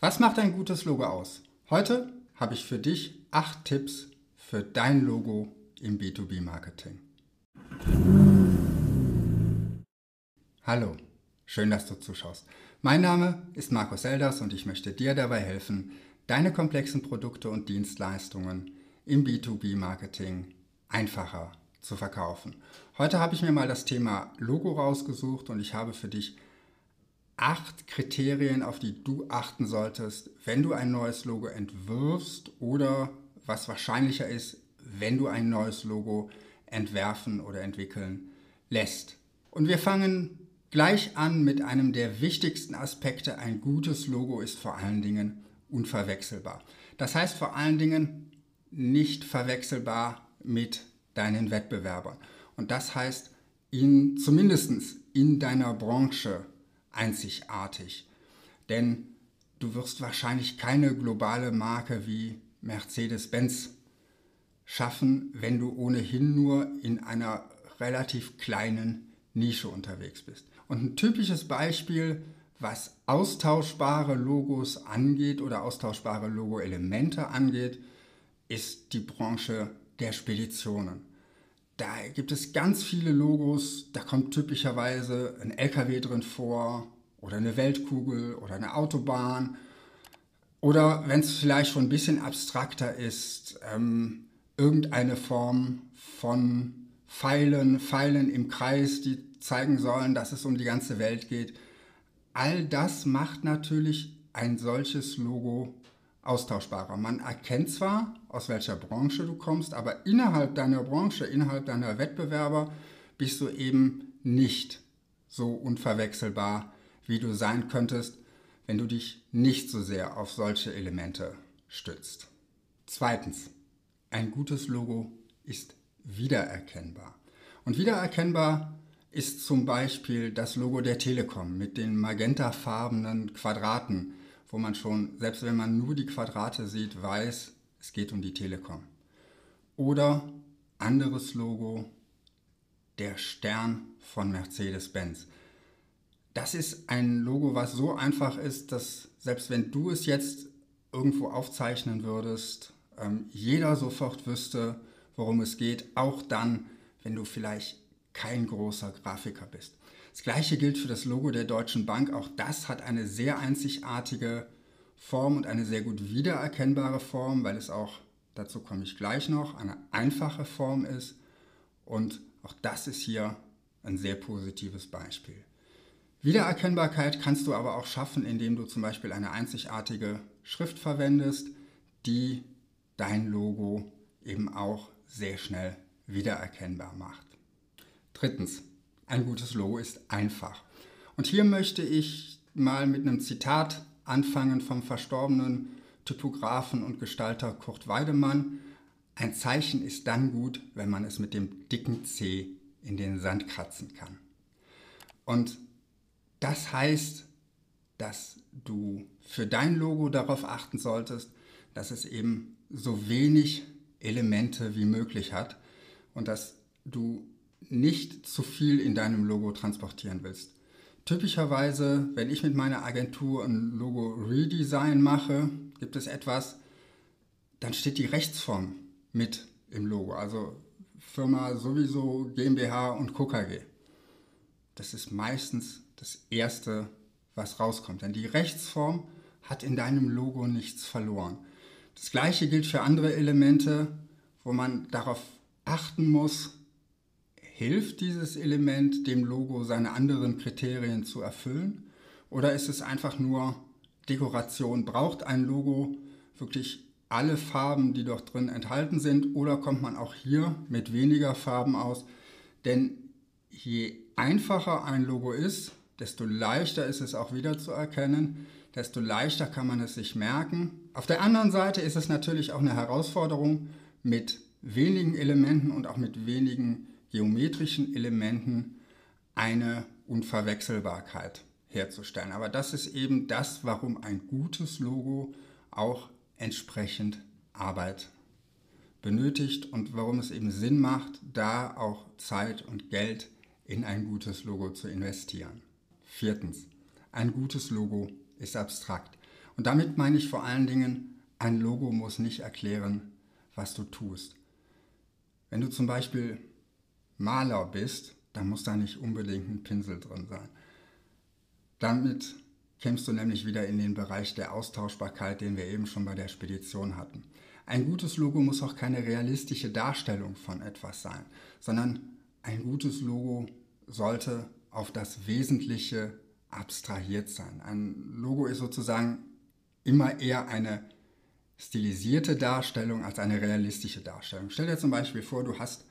Was macht ein gutes Logo aus? Heute habe ich für dich acht Tipps für dein Logo im B2B-Marketing. Hallo, schön, dass du zuschaust. Mein Name ist Markus Elders und ich möchte dir dabei helfen, deine komplexen Produkte und Dienstleistungen im B2B-Marketing einfacher zu verkaufen. Heute habe ich mir mal das Thema Logo rausgesucht und ich habe für dich acht Kriterien, auf die du achten solltest, wenn du ein neues Logo entwirfst oder was wahrscheinlicher ist, wenn du ein neues Logo entwerfen oder entwickeln lässt. Und wir fangen gleich an mit einem der wichtigsten Aspekte. Ein gutes Logo ist vor allen Dingen unverwechselbar. Das heißt vor allen Dingen nicht verwechselbar mit deinen Wettbewerbern. Und das heißt in, zumindest in deiner Branche einzigartig. Denn du wirst wahrscheinlich keine globale Marke wie Mercedes-Benz schaffen, wenn du ohnehin nur in einer relativ kleinen Nische unterwegs bist. Und ein typisches Beispiel, was austauschbare Logos angeht oder austauschbare Logo-Elemente angeht, ist die Branche der Speditionen. Da gibt es ganz viele Logos, da kommt typischerweise ein LKW drin vor oder eine Weltkugel oder eine Autobahn. Oder wenn es vielleicht schon ein bisschen abstrakter ist, ähm, irgendeine Form von Pfeilen, Pfeilen im Kreis, die zeigen sollen, dass es um die ganze Welt geht. All das macht natürlich ein solches Logo austauschbarer. Man erkennt zwar, aus welcher Branche du kommst, aber innerhalb deiner Branche, innerhalb deiner Wettbewerber bist du eben nicht so unverwechselbar, wie du sein könntest, wenn du dich nicht so sehr auf solche Elemente stützt. Zweitens, ein gutes Logo ist wiedererkennbar. Und wiedererkennbar ist zum Beispiel das Logo der Telekom mit den magentafarbenen Quadraten, wo man schon, selbst wenn man nur die Quadrate sieht, weiß, es geht um die Telekom. Oder anderes Logo, der Stern von Mercedes-Benz. Das ist ein Logo, was so einfach ist, dass selbst wenn du es jetzt irgendwo aufzeichnen würdest, ähm, jeder sofort wüsste, worum es geht, auch dann, wenn du vielleicht kein großer Grafiker bist. Das gleiche gilt für das Logo der Deutschen Bank. Auch das hat eine sehr einzigartige Form und eine sehr gut wiedererkennbare Form, weil es auch, dazu komme ich gleich noch, eine einfache Form ist. Und auch das ist hier ein sehr positives Beispiel. Wiedererkennbarkeit kannst du aber auch schaffen, indem du zum Beispiel eine einzigartige Schrift verwendest, die dein Logo eben auch sehr schnell wiedererkennbar macht. Drittens, ein gutes Logo ist einfach. Und hier möchte ich mal mit einem Zitat anfangen vom verstorbenen Typografen und Gestalter Kurt Weidemann. Ein Zeichen ist dann gut, wenn man es mit dem dicken C in den Sand kratzen kann. Und das heißt, dass du für dein Logo darauf achten solltest, dass es eben so wenig Elemente wie möglich hat und dass du nicht zu viel in deinem Logo transportieren willst. Typischerweise, wenn ich mit meiner Agentur ein Logo Redesign mache, gibt es etwas, dann steht die Rechtsform mit im Logo. Also Firma sowieso GmbH und KKG. Das ist meistens das Erste, was rauskommt. Denn die Rechtsform hat in deinem Logo nichts verloren. Das gleiche gilt für andere Elemente, wo man darauf achten muss, Hilft dieses Element dem Logo seine anderen Kriterien zu erfüllen? Oder ist es einfach nur Dekoration? Braucht ein Logo wirklich alle Farben, die dort drin enthalten sind? Oder kommt man auch hier mit weniger Farben aus? Denn je einfacher ein Logo ist, desto leichter ist es auch wieder zu erkennen, desto leichter kann man es sich merken. Auf der anderen Seite ist es natürlich auch eine Herausforderung, mit wenigen Elementen und auch mit wenigen geometrischen Elementen eine Unverwechselbarkeit herzustellen. Aber das ist eben das, warum ein gutes Logo auch entsprechend Arbeit benötigt und warum es eben Sinn macht, da auch Zeit und Geld in ein gutes Logo zu investieren. Viertens, ein gutes Logo ist abstrakt. Und damit meine ich vor allen Dingen, ein Logo muss nicht erklären, was du tust. Wenn du zum Beispiel Maler bist, dann muss da nicht unbedingt ein Pinsel drin sein. Damit kämst du nämlich wieder in den Bereich der Austauschbarkeit, den wir eben schon bei der Spedition hatten. Ein gutes Logo muss auch keine realistische Darstellung von etwas sein, sondern ein gutes Logo sollte auf das Wesentliche abstrahiert sein. Ein Logo ist sozusagen immer eher eine stilisierte Darstellung als eine realistische Darstellung. Stell dir zum Beispiel vor, du hast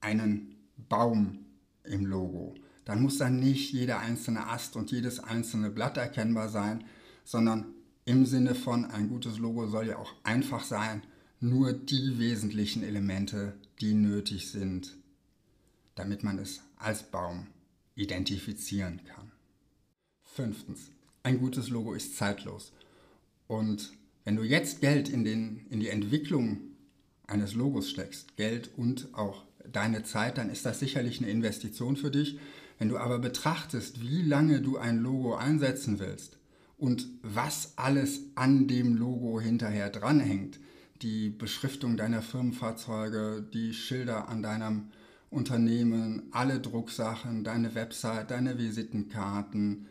einen Baum im Logo. Dann muss dann nicht jeder einzelne Ast und jedes einzelne Blatt erkennbar sein, sondern im Sinne von ein gutes Logo soll ja auch einfach sein, nur die wesentlichen Elemente, die nötig sind, damit man es als Baum identifizieren kann. Fünftens, ein gutes Logo ist zeitlos. Und wenn du jetzt Geld in, den, in die Entwicklung eines Logos steckst, Geld und auch deine Zeit, dann ist das sicherlich eine Investition für dich. Wenn du aber betrachtest, wie lange du ein Logo einsetzen willst und was alles an dem Logo hinterher dranhängt, die Beschriftung deiner Firmenfahrzeuge, die Schilder an deinem Unternehmen, alle Drucksachen, deine Website, deine Visitenkarten,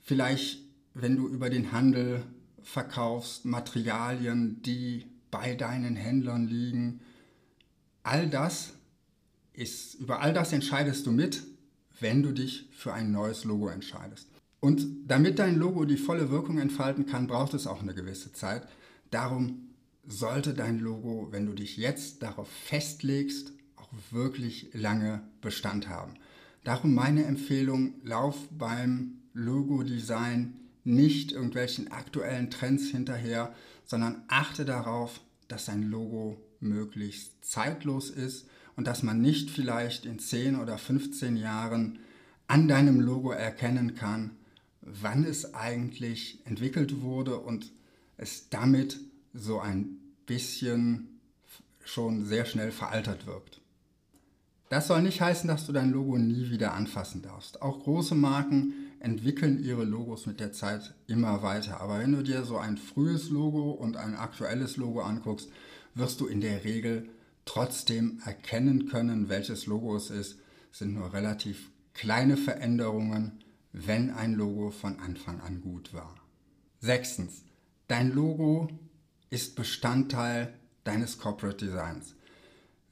vielleicht, wenn du über den Handel verkaufst, Materialien, die bei deinen Händlern liegen. All das ist, über all das entscheidest du mit, wenn du dich für ein neues Logo entscheidest. Und damit dein Logo die volle Wirkung entfalten kann, braucht es auch eine gewisse Zeit. Darum sollte dein Logo, wenn du dich jetzt darauf festlegst, auch wirklich lange Bestand haben. Darum meine Empfehlung, lauf beim Logo-Design nicht irgendwelchen aktuellen Trends hinterher, sondern achte darauf, dass dein Logo möglichst zeitlos ist und dass man nicht vielleicht in 10 oder 15 Jahren an deinem Logo erkennen kann, wann es eigentlich entwickelt wurde und es damit so ein bisschen schon sehr schnell veraltert wirkt. Das soll nicht heißen, dass du dein Logo nie wieder anfassen darfst. Auch große Marken entwickeln ihre Logos mit der Zeit immer weiter. Aber wenn du dir so ein frühes Logo und ein aktuelles Logo anguckst, wirst du in der Regel trotzdem erkennen können, welches Logo es ist. Es sind nur relativ kleine Veränderungen, wenn ein Logo von Anfang an gut war. Sechstens, dein Logo ist Bestandteil deines Corporate Designs.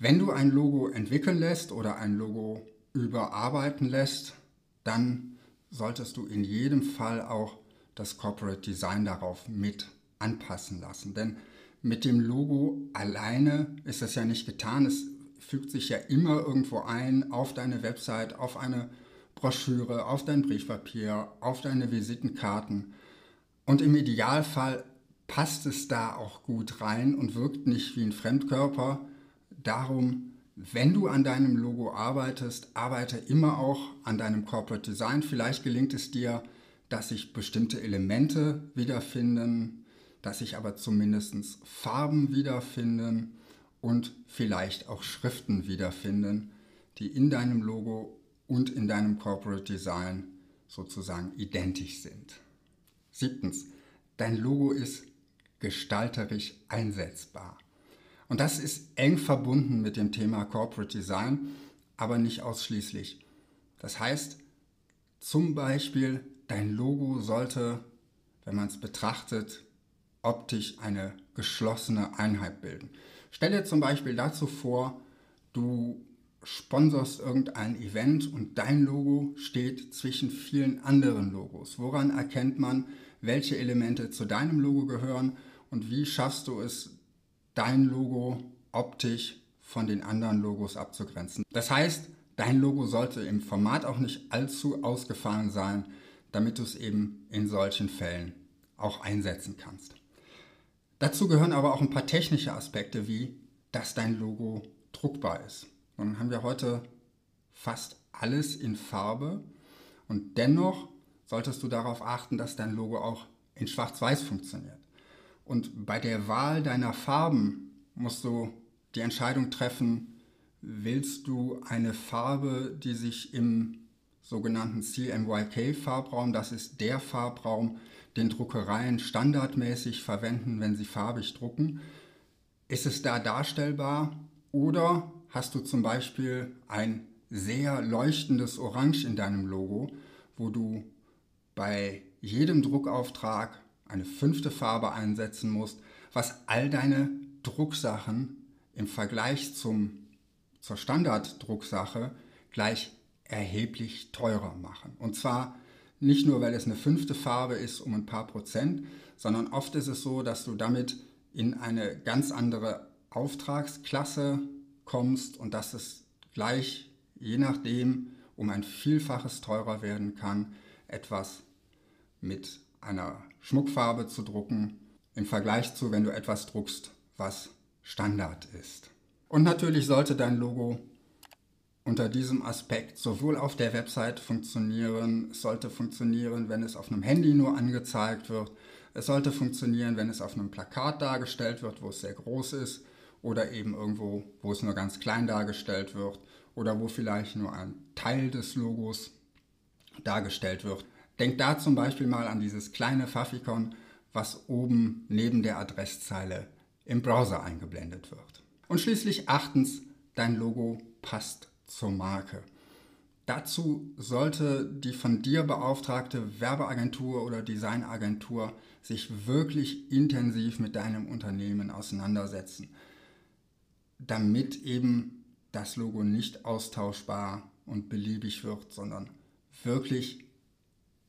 Wenn du ein Logo entwickeln lässt oder ein Logo überarbeiten lässt, dann solltest du in jedem Fall auch das Corporate Design darauf mit anpassen lassen. Denn mit dem Logo alleine ist das ja nicht getan. Es fügt sich ja immer irgendwo ein auf deine Website, auf eine Broschüre, auf dein Briefpapier, auf deine Visitenkarten. Und im Idealfall passt es da auch gut rein und wirkt nicht wie ein Fremdkörper. Darum, wenn du an deinem Logo arbeitest, arbeite immer auch an deinem Corporate Design. Vielleicht gelingt es dir, dass sich bestimmte Elemente wiederfinden, dass sich aber zumindest Farben wiederfinden und vielleicht auch Schriften wiederfinden, die in deinem Logo und in deinem Corporate Design sozusagen identisch sind. Siebtens, dein Logo ist gestalterisch einsetzbar. Und das ist eng verbunden mit dem Thema Corporate Design, aber nicht ausschließlich. Das heißt, zum Beispiel, dein Logo sollte, wenn man es betrachtet, optisch eine geschlossene Einheit bilden. Stell dir zum Beispiel dazu vor, du sponsorst irgendein Event und dein Logo steht zwischen vielen anderen Logos. Woran erkennt man, welche Elemente zu deinem Logo gehören und wie schaffst du es, dein Logo optisch von den anderen Logos abzugrenzen. Das heißt, dein Logo sollte im Format auch nicht allzu ausgefallen sein, damit du es eben in solchen Fällen auch einsetzen kannst. Dazu gehören aber auch ein paar technische Aspekte, wie dass dein Logo druckbar ist. Nun haben wir heute fast alles in Farbe und dennoch solltest du darauf achten, dass dein Logo auch in Schwarz-Weiß funktioniert. Und bei der Wahl deiner Farben musst du die Entscheidung treffen, willst du eine Farbe, die sich im sogenannten CMYK-Farbraum, das ist der Farbraum, den Druckereien standardmäßig verwenden, wenn sie farbig drucken? Ist es da darstellbar? Oder hast du zum Beispiel ein sehr leuchtendes Orange in deinem Logo, wo du bei jedem Druckauftrag eine fünfte Farbe einsetzen musst, was all deine Drucksachen im Vergleich zum, zur Standarddrucksache gleich erheblich teurer machen. Und zwar nicht nur, weil es eine fünfte Farbe ist um ein paar Prozent, sondern oft ist es so, dass du damit in eine ganz andere Auftragsklasse kommst und dass es gleich, je nachdem, um ein Vielfaches teurer werden kann, etwas mit einer Schmuckfarbe zu drucken, im Vergleich zu, wenn du etwas druckst, was Standard ist. Und natürlich sollte dein Logo unter diesem Aspekt sowohl auf der Website funktionieren, es sollte funktionieren, wenn es auf einem Handy nur angezeigt wird, es sollte funktionieren, wenn es auf einem Plakat dargestellt wird, wo es sehr groß ist, oder eben irgendwo, wo es nur ganz klein dargestellt wird, oder wo vielleicht nur ein Teil des Logos dargestellt wird. Denk da zum Beispiel mal an dieses kleine Fafikon, was oben neben der Adresszeile im Browser eingeblendet wird. Und schließlich achtens, dein Logo passt zur Marke. Dazu sollte die von dir beauftragte Werbeagentur oder Designagentur sich wirklich intensiv mit deinem Unternehmen auseinandersetzen, damit eben das Logo nicht austauschbar und beliebig wird, sondern wirklich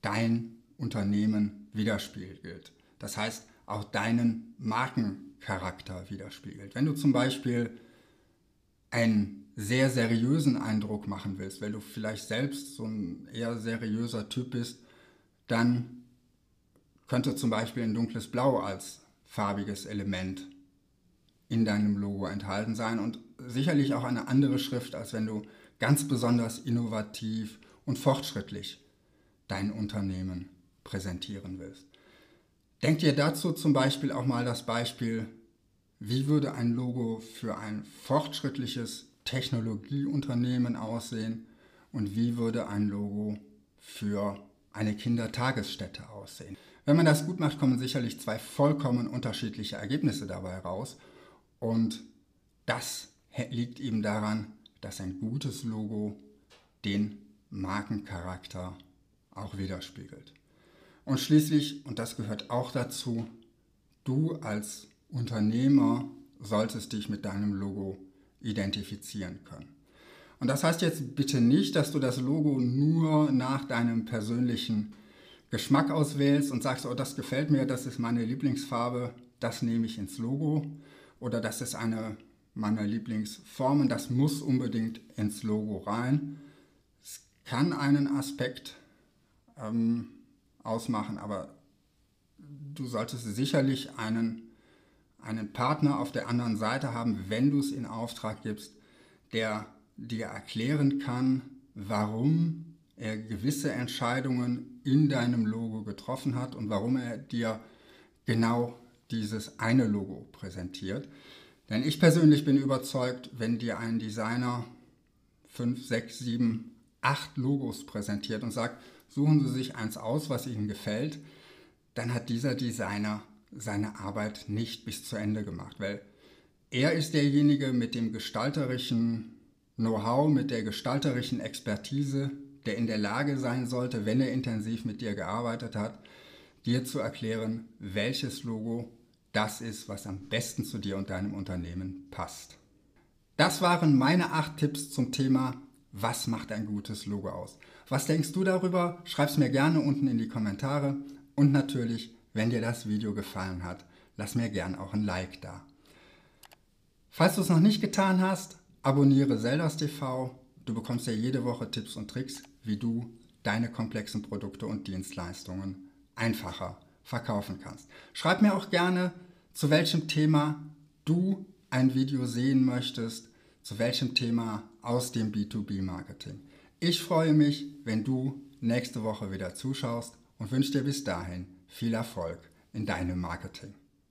dein Unternehmen widerspiegelt. Das heißt, auch deinen Markencharakter widerspiegelt. Wenn du zum Beispiel einen sehr seriösen Eindruck machen willst, weil du vielleicht selbst so ein eher seriöser Typ bist, dann könnte zum Beispiel ein dunkles Blau als farbiges Element in deinem Logo enthalten sein und sicherlich auch eine andere Schrift, als wenn du ganz besonders innovativ und fortschrittlich dein Unternehmen präsentieren willst. Denk dir dazu zum Beispiel auch mal das Beispiel, wie würde ein Logo für ein fortschrittliches Technologieunternehmen aussehen und wie würde ein Logo für eine Kindertagesstätte aussehen. Wenn man das gut macht, kommen sicherlich zwei vollkommen unterschiedliche Ergebnisse dabei raus und das liegt eben daran, dass ein gutes Logo den Markencharakter auch widerspiegelt. Und schließlich, und das gehört auch dazu, du als Unternehmer solltest dich mit deinem Logo identifizieren können. Und das heißt jetzt bitte nicht, dass du das Logo nur nach deinem persönlichen Geschmack auswählst und sagst, oh, das gefällt mir, das ist meine Lieblingsfarbe, das nehme ich ins Logo oder das ist eine meiner Lieblingsformen, das muss unbedingt ins Logo rein. Es kann einen Aspekt ähm, ausmachen, aber du solltest sicherlich einen, einen Partner auf der anderen Seite haben, wenn du es in Auftrag gibst, der dir erklären kann, warum er gewisse Entscheidungen in deinem Logo getroffen hat und warum er dir genau dieses eine Logo präsentiert. Denn ich persönlich bin überzeugt, wenn dir ein Designer fünf, sechs, sieben, acht Logos präsentiert und sagt, suchen Sie sich eins aus, was Ihnen gefällt, dann hat dieser Designer seine Arbeit nicht bis zu Ende gemacht, weil er ist derjenige mit dem gestalterischen Know-how, mit der gestalterischen Expertise, der in der Lage sein sollte, wenn er intensiv mit dir gearbeitet hat, dir zu erklären, welches Logo das ist, was am besten zu dir und deinem Unternehmen passt. Das waren meine acht Tipps zum Thema was macht ein gutes Logo aus? Was denkst du darüber? Schreib es mir gerne unten in die Kommentare. Und natürlich, wenn dir das Video gefallen hat, lass mir gerne auch ein Like da. Falls du es noch nicht getan hast, abonniere Zeldas TV. Du bekommst ja jede Woche Tipps und Tricks, wie du deine komplexen Produkte und Dienstleistungen einfacher verkaufen kannst. Schreib mir auch gerne, zu welchem Thema du ein Video sehen möchtest zu welchem Thema aus dem B2B-Marketing. Ich freue mich, wenn du nächste Woche wieder zuschaust und wünsche dir bis dahin viel Erfolg in deinem Marketing.